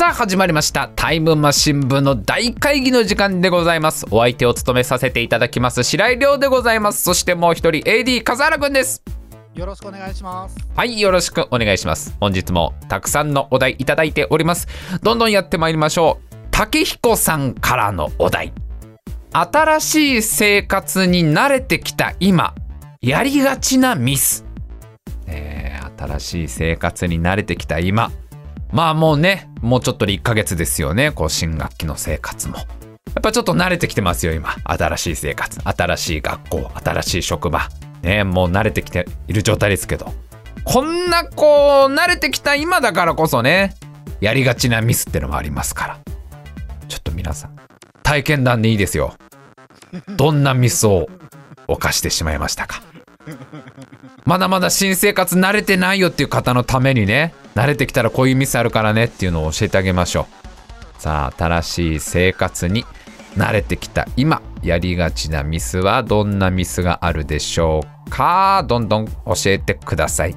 さあ始まりました。タイムマシン部の大会議の時間でございます。お相手を務めさせていただきます白井亮でございます。そしてもう一人 AD 笠原くんです。よろしくお願いします。はいよろしくお願いします。本日もたくさんのお題いただいております。どんどんやってまいりましょう。竹彦さんからのお題。新しい生活に慣れてきた今やりがちなミス、えー、新しい生活に慣れてきた今まあもうねもうちょっとで1ヶ月ですよね。こう新学期の生活も。やっぱちょっと慣れてきてますよ今。新しい生活。新しい学校。新しい職場。ねもう慣れてきている状態ですけど。こんなこう慣れてきた今だからこそねやりがちなミスってのもありますから。ちょっと皆さん体験談でいいですよ。どんなミスを犯してしまいましたか。まだまだ新生活慣れてないよっていう方のためにね慣れてきたらこういうミスあるからねっていうのを教えてあげましょう。さあ新しい生活に慣れてきた今やりがちなミスはどんなミスがあるでしょうか？どんどん教えてください。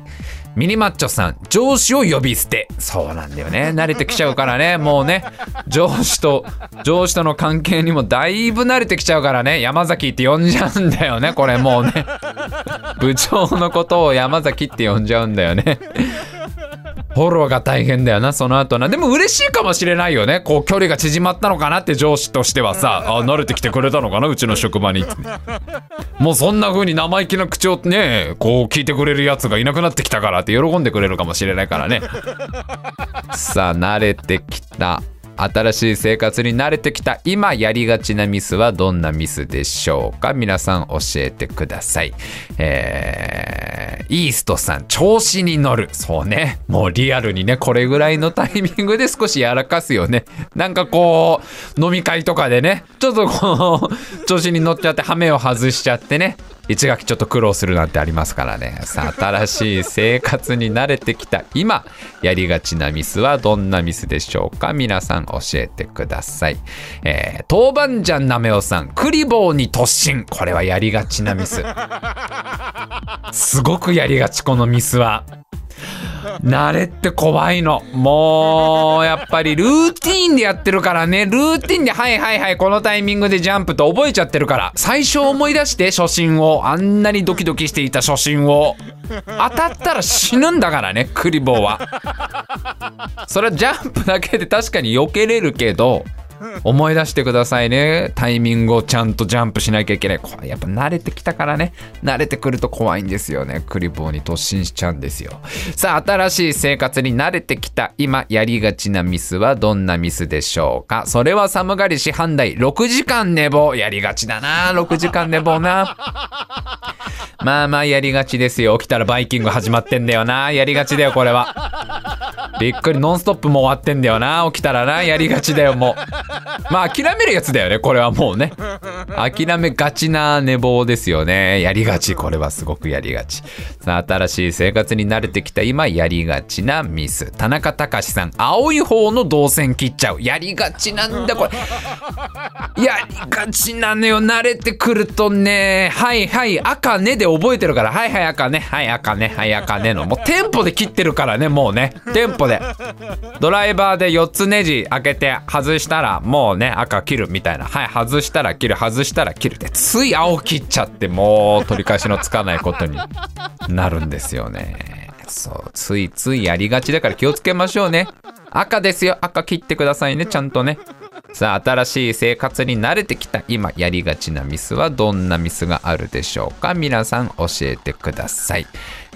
ミニマッチョさん上司を呼び捨て。そうなんだよね。慣れてきちゃうからね。もうね。上司と上司との関係にもだいぶ慣れてきちゃうからね。山崎って呼んじゃうんだよね。これもうね。部長のことを山崎って呼んじゃうんだよね。フォローが大変だよなその後な。でも嬉しいかもしれないよね。こう距離が縮まったのかなって上司としてはさ。あ慣れてきてくれたのかなうちの職場に。もうそんな風に生意気な口をねこう聞いてくれるやつがいなくなってきたからって喜んでくれるかもしれないからね。さあ慣れてきた。新しい生活に慣れてきた今やりがちなミスはどんなミスでしょうか？皆さん教えてください。えー、イーストさん、調子に乗る。そうね。もうリアルにね、これぐらいのタイミングで 少しやらかすよね。なんかこう、飲み会とかでね、ちょっとこう、調子に乗っちゃって、ハメを外しちゃってね。一学期ちょっと苦労するなんてありますからね。さあ新しい生活に慣れてきた。今やりがちなミスはどんなミスでしょうか？皆さん教えてください、えー、豆板醤なめおさん。クリボーに突進。これはやりがちなミス。すごくやりがちこのミスは。慣れって怖いの。もう、やっぱりルーティンでやってるからね。ルーティンで、はいはいはい、このタイミングでジャンプと覚えちゃってるから。最初思い出して初心を、あんなにドキドキしていた初心を。当たったら死ぬんだからね、クリボーは。それはジャンプだけで確かに避けれるけど、思い出してくださいね。タイミングをちゃんとジャンプしなきゃいけない。これやっぱ慣れてきたからね。慣れてくると怖いんですよね。クリボーに突進しちゃうんですよ。さあ、新しい生活に慣れてきた今やりがちなミスはどんなミスでしょうか？それは寒がり師範代6時間寝坊。やりがちだな。6時間寝坊な。まあまあやりがちですよ。起きたらバイキング始まってんだよな。やりがちだよ、これは。びっくり、ノンストップも終わってんだよな。起きたらな。やりがちだよ、もう。まあ諦めるやつだよね、これはもうね。諦めがちな寝坊ですよね。やりがち、これはすごくやりがち。さあ、新しい生活に慣れてきた今、やりがちなミス。田中隆さん、青い方の動線切っちゃう。やりがちなんだ、これ。やりがちなのよ。慣れてくるとね、はいはい、赤ねで覚えてるから、はいはい赤ね、はい赤ね、はい赤ねの。もうテンポで切ってるからね、もうね。テンポで。ドライバーで4つネジ開けて外したら、もうね、赤切るみたいな。はい、外したら切る、外したら切るで、つい青切っちゃって、もう取り返しのつかないことになるんですよね。そう、ついついやりがちだから気をつけましょうね。赤ですよ。赤切ってくださいね、ちゃんとね。さあ、新しい生活に慣れてきた今やりがちなミスはどんなミスがあるでしょうか？皆さん教えてください。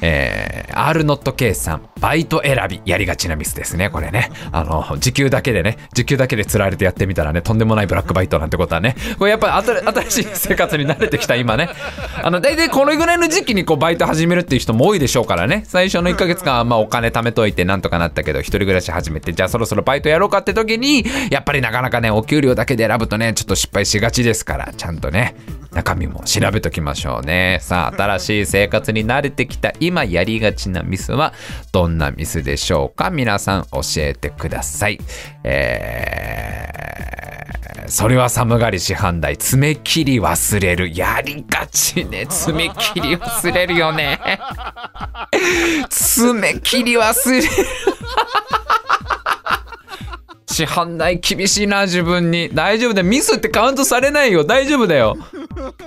えー、R ノット K さん、バイト選び、やりがちなミスですね、これね。あの、時給だけでね、時給だけで釣られてやってみたらね、とんでもないブラックバイトなんてことはね、これやっぱり新しい生活に慣れてきた今ね、あの、大体これぐらいの時期にこう、バイト始めるっていう人も多いでしょうからね、最初の1ヶ月間まあお金貯めといてなんとかなったけど、一人暮らし始めて、じゃあそろそろバイトやろうかって時に、やっぱりなかなかね、お給料だけで選ぶとね、ちょっと失敗しがちですから、ちゃんとね、中身も調べときましょうね。さあ、新しい生活に慣れてきた今やりがちなミスはどんなミスでしょうか？皆さん教えてください。えー、それは寒がり師範代、爪切り忘れる。やりがちね。爪切り忘れるよね。爪切り忘れる。師範内厳しいな自分に大丈夫だミスってカウントされないよ大丈夫だよ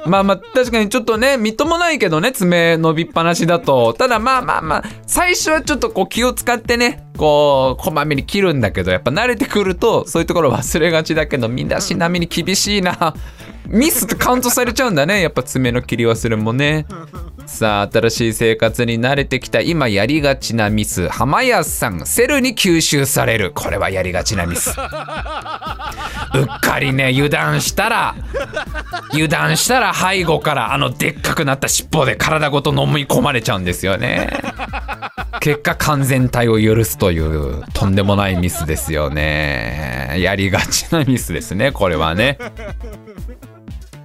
まあまあ確かにちょっとねみっともないけどね爪伸びっぱなしだと。ただまあまあまあ最初はちょっとこう気を使ってねこうこまめに切るんだけどやっぱ慣れてくるとそういうところ忘れがちだけど身だしなみに厳しいな。ミスってカウントされちゃうんだね。やっぱ爪の切り忘れもね。さあ新しい生活に慣れてきた今やりがちなミス。浜谷さんセルに吸収される。これはやりがちなミス。うっかりね油断したら油断したら背後からあのでっかくなった尻尾で体ごと飲み込まれちゃうんですよね。結果完全体を許すというとんでもないミスですよね。やりがちなミスですねこれはね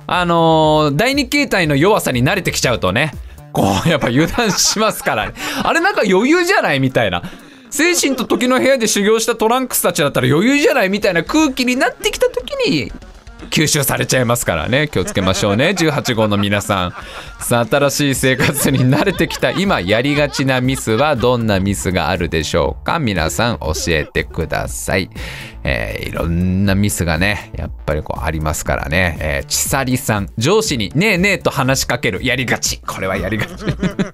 あのー第二形態の弱さに慣れてきちゃうとね。こうやっぱ油断しますからね。あれなんか余裕じゃないみたいな。精神と時の部屋で修行したトランクスたちだったら余裕じゃないみたいな空気になってきた時に吸収されちゃいますからね。気をつけましょうね。18号の皆さん。さあ新しい生活に慣れてきた今やりがちなミスはどんなミスがあるでしょうか？皆さん教えてください。えーいろんなミスがねやっぱりこうありますからね、えー、ちさりさん上司に「ねえねえ」と話しかけるやりがち。これはやりがち。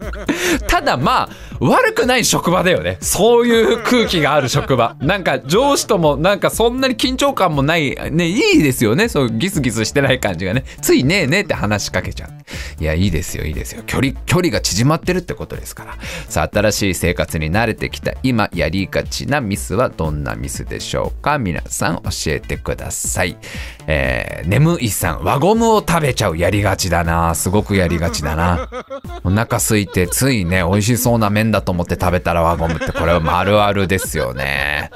ただまあ悪くない職場だよね。そういう空気がある職場。なんか上司ともなんかそんなに緊張感もないねいいですよね。そうギスギスしてない感じがね。ついねえねえって話しかけちゃう。いやいいですよいいですよ。距離距離が縮まってるってことですから。さあ新しい生活に慣れてきた今やりがちなミスはどんなミスでしょうか？皆さん教えてください。えー、眠いさん輪ゴムを食べちゃうやりがちだな。すごくやりがちだな。お腹空いてついね美味しそうな麺だと思って食べたら輪ゴムってこれはあるあるですよね。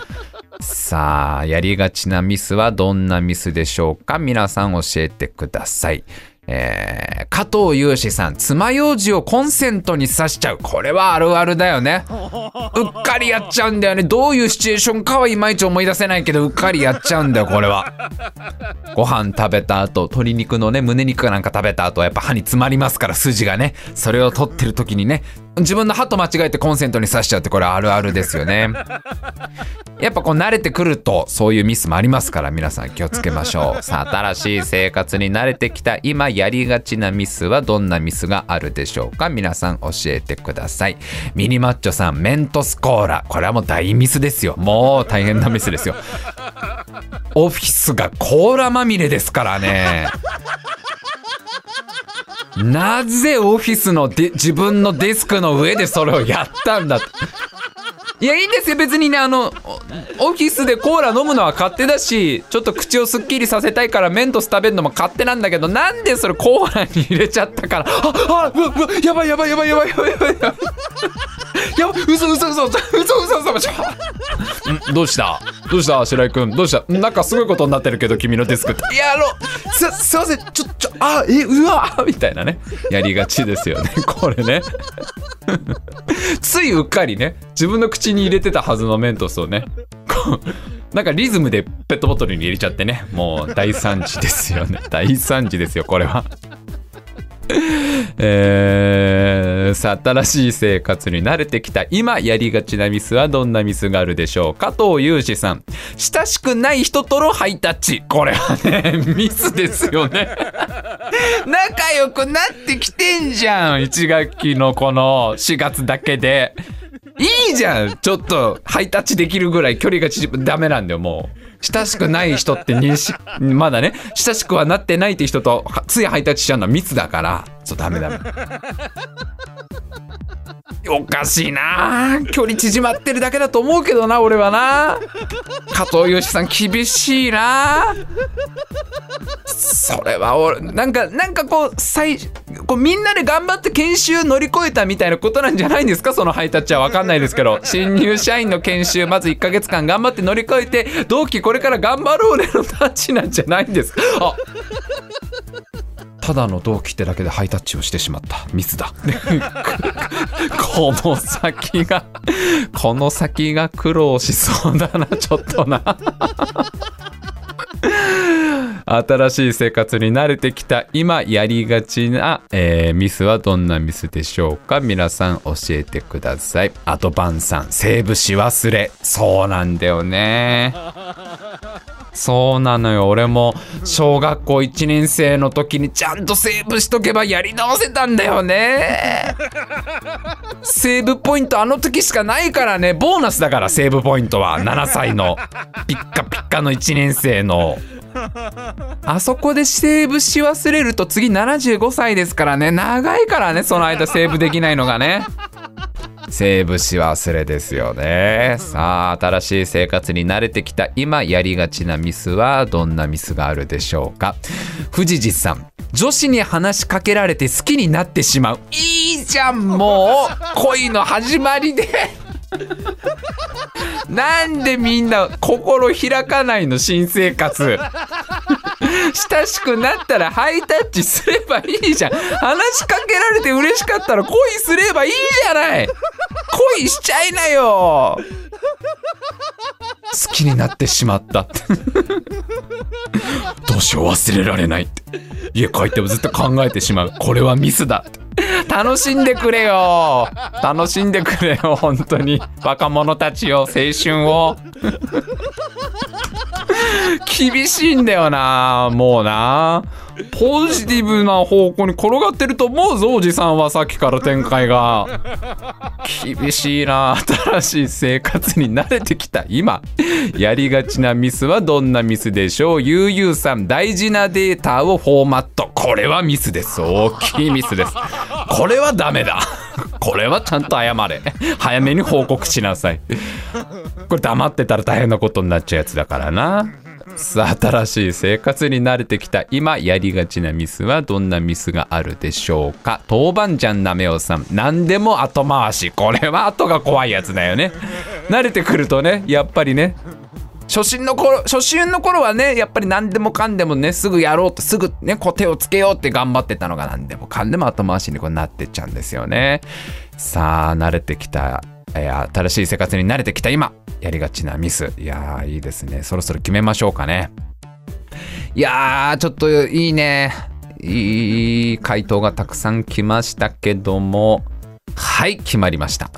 さあやりがちなミスはどんなミスでしょうか？皆さん教えてくださいえー、加藤雄志さん爪楊枝をコンセントに刺しちゃう。これはあるあるだよね。うっかりやっちゃうんだよね。どういうシチュエーションかはいまいち思い出せないけどうっかりやっちゃうんだよこれは。ご飯食べた後鶏肉のね胸肉なんか食べた後やっぱ歯に詰まりますから筋がね。それを取ってる時にね自分の歯と間違えてコンセントに刺しちゃうってこれあるあるですよね。やっぱこう慣れてくるとそういうミスもありますから皆さん気をつけましょう。さあ新しい生活に慣れてきた今やりがちなミスはどんなミスがあるでしょうか皆さん教えてください。ミニマッチョさんメントスコーラ。これはもう大ミスですよ。もう大変なミスですよ。オフィスがコーラまみれですからねなぜオフィスので自分のデスクの上でそれをやったんだいやいいんですよ別にねあのオオフィスでコーラ飲むのは勝手だしちょっと口をすっきりさせたいからメントス食べるのも勝手なんだけどなんでそれコーラに入れちゃったから。ああうわうわやばいやばいやばいやばいやばい。やばいやばいやばい嘘嘘嘘嘘嘘嘘嘘。んどうした？どうした白井君？どうした？なんかすごいことになってるけど君のデスクって。いやあのすすいません。ちょちょあえうわみたいなね。やりがちですよねこれね。ついうっかりね。自分の口に入れてたはずのメントスをねこうなんかリズムでペットボトルに入れちゃってねもう大惨事ですよね。大惨事ですよこれは。えー、さあ新しい生活に慣れてきた。今やりがちなミスはどんなミスがあるでしょう加藤雄志さん。親しくない人とのハイタッチ。これはね ミスですよね。仲良くなってきてんじゃん。1学期のこの4月だけでいいじゃん。ちょっとハイタッチできるぐらい距離が縮む。ダメなんだよもう。親しくない人って認識まだね。親しくはなってないって人とついハイタッチしちゃうのは密だから。そうダメダメ。おかしいな。距離縮まってるだけだと思うけどな俺はな。加藤義さん厳しいな。それは俺なんかなんかこう最こうみんなで頑張って研修乗り越えたみたいなことなんじゃないんですか？そのハイタッチは分かんないですけど。新入社員の研修まず1ヶ月間頑張って乗り越えて同期これから頑張ろうねのタッチなんじゃないんですか？あただの同期ってだけでハイタッチをしてしまった。ミスだ。この先がこの先が苦労しそうだなちょっとな。新しい生活に慣れてきた今やりがちな、えーミスはどんなミスでしょうか？皆さん教えてください。あとバンさんセーブし忘れ。そうなんだよね。そうなのよ。俺も小学校1年生の時にちゃんとセーブしとけばやり直せたんだよね。セーブポイントあの時しかないからね。ボーナスだからセーブポイントは。7歳のピッカピッカの1年生の。あそこでセーブし忘れると次75歳ですからね。長いからねその間セーブできないのがねセーブし忘れですよね。さあ新しい生活に慣れてきた今やりがちなミスはどんなミスがあるでしょうか。藤次さん女子に話しかけられて好きになってしまう。いいじゃんもう。恋の始まりで。なんでみんな心開かないの新生活。親しくなったらハイタッチすればいいじゃん。話しかけられて嬉しかったら恋すればいいじゃない。恋しちゃいなよ。好きになってしまったって。どうしよう忘れられないって。家帰ってもずっと考えてしまう。これはミスだって。楽しんでくれよ。楽しんでくれよ本当に。若者たちよ青春を。厳しいんだよなもうなポジティブな方向に転がってると思うぞおじさんはさっきから展開が。厳しいな新しい生活に慣れてきた今。やりがちなミスはどんなミスでしょう？ゆうゆうさん大事なデータをフォーマット。これはミスです。大きいミスです。これはダメだ。これはちゃんと謝れ。早めに報告しなさい。これ黙ってたら大変なことになっちゃうやつだからな。新しい生活に慣れてきた今やりがちなミスはどんなミスがあるでしょうか？豆板醤なめおさん。何でも後回し。これは後が怖いやつだよね。慣れてくるとねやっぱりね初心の頃初心の頃はねやっぱり何でもかんでもねすぐやろうとすぐねこう手をつけようって頑張ってたのが何でもかんでも後回しにこうなってっちゃうんですよね。さあ慣れてきた、え新しい生活に慣れてきた今やりがちなミス。いやーいいですね。そろそろ決めましょうかね。いやーちょっといいね。いい回答がたくさん来ましたけども。はい決まりました。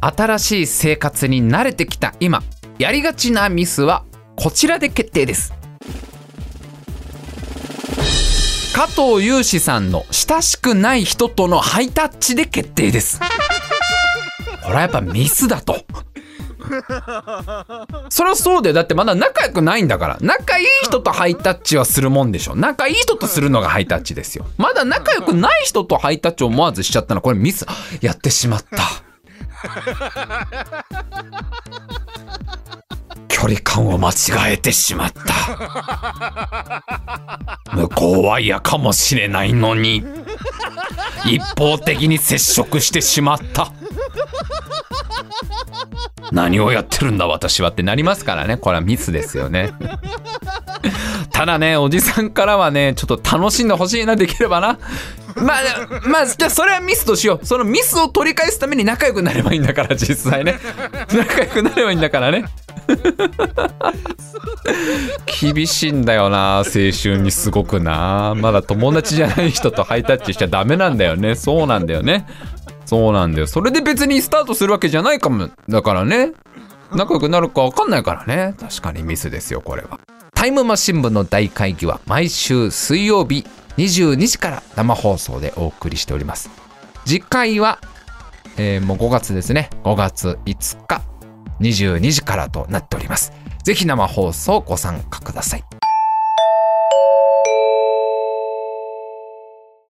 新しい生活に慣れてきた今やりがちなミスはこちらで決定です。加藤雄志さんの親しくない人とのハイタッチで決定です。これはやっぱミスだと。そりゃそうだよ。だってまだ仲良くないんだから。仲いい人とハイタッチはするもんでしょ。仲いい人とするのがハイタッチですよ。まだ仲良くない人とハイタッチを思わずしちゃったのこれミス。やってしまった。距離感を間違えてしまった。向こうは嫌かもしれないのに。一方的に接触してしまった。何をやってるんだ私はってなりますからね。これはミスですよね。ただねおじさんからはねちょっと楽しんでほしいなできればな。まあまあじゃあそれはミスとしよう。そのミスを取り返すために仲良くなればいいんだから実際ね。仲良くなればいいんだからね。厳しいんだよな青春にすごくな。まだ友達じゃない人とハイタッチしちゃダメなんだよね。そうなんだよね。そうなんだよ。それで別にスタートするわけじゃないかもだからね。仲良くなるか分かんないからね。確かにミスですよこれは。タイムマシン部の大会議は毎週水曜日22時から生放送でお送りしております。次回は、えーもう5月ですね。5月5日22時からとなっております。ぜひ生放送ご参加ください。